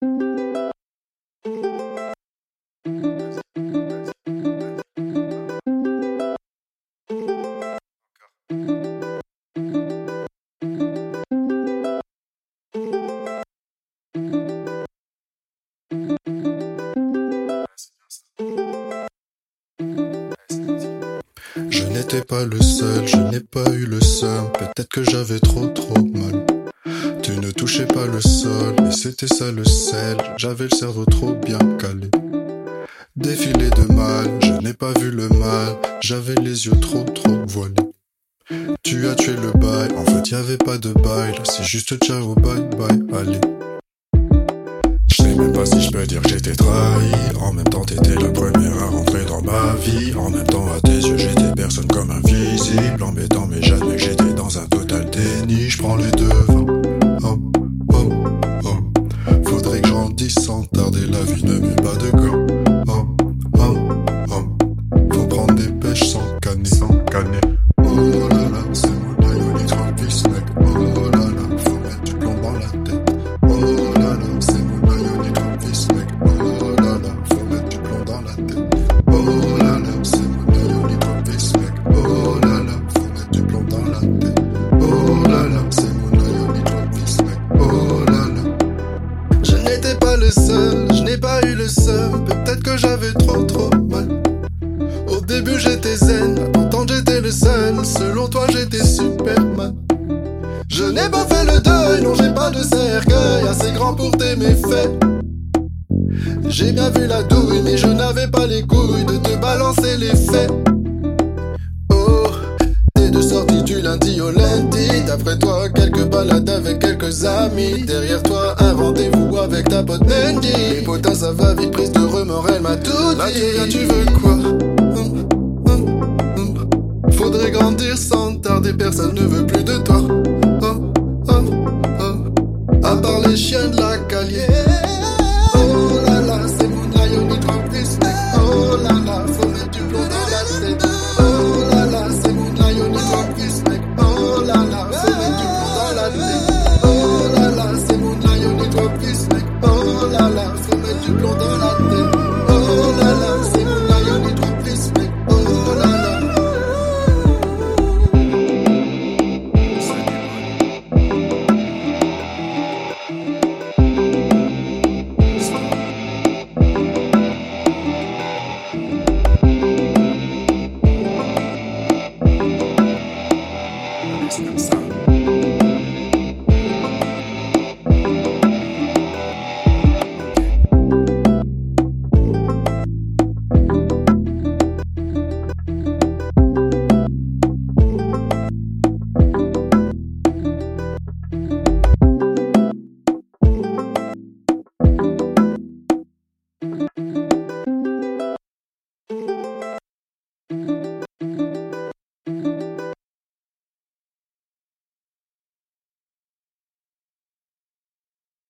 Je n'étais pas le seul, je n'ai pas eu le seum, peut-être que j'avais trop trop mal. Ne touchais pas le sol, et c'était ça le sel, j'avais le cerveau trop bien calé. Défilé de mal, je n'ai pas vu le mal, j'avais les yeux trop trop voilés. Tu as tué le bail, en fait y avait pas de bail, c'est juste ciao bye bye, allez. Je sais même pas si je peux dire que j'étais trahi, en même temps t'étais la première à rentrer dans ma vie, en même temps à tes yeux j'étais personne comme invisible, embêtant mais j'admets seul, je n'ai pas eu le seum. Peut-être que j'avais trop trop mal. Au début j'étais zen, pourtant j'étais le seul. Selon toi j'étais Superman. Je n'ai pas fait le deuil, non j'ai pas de cercueil assez grand pour tes méfaits. J'ai bien vu la douille, mais je n'avais pas les couilles de te balancer les faits. Oh, t'es de sortie du lundi au lundi. D'après toi, quelques balades avec quelques amis. Derrière toi, un rendez-vous avec ta pote Mandy. Les potins, ça va vite, prise de remords, elle m'a tout dit. Là, tu viens, tu veux quoi Hum, hum, hum. Faudrait grandir sans tarder, personne ne veut plus de toi. À part les chiens de la calier, la lave, son mec du blond de la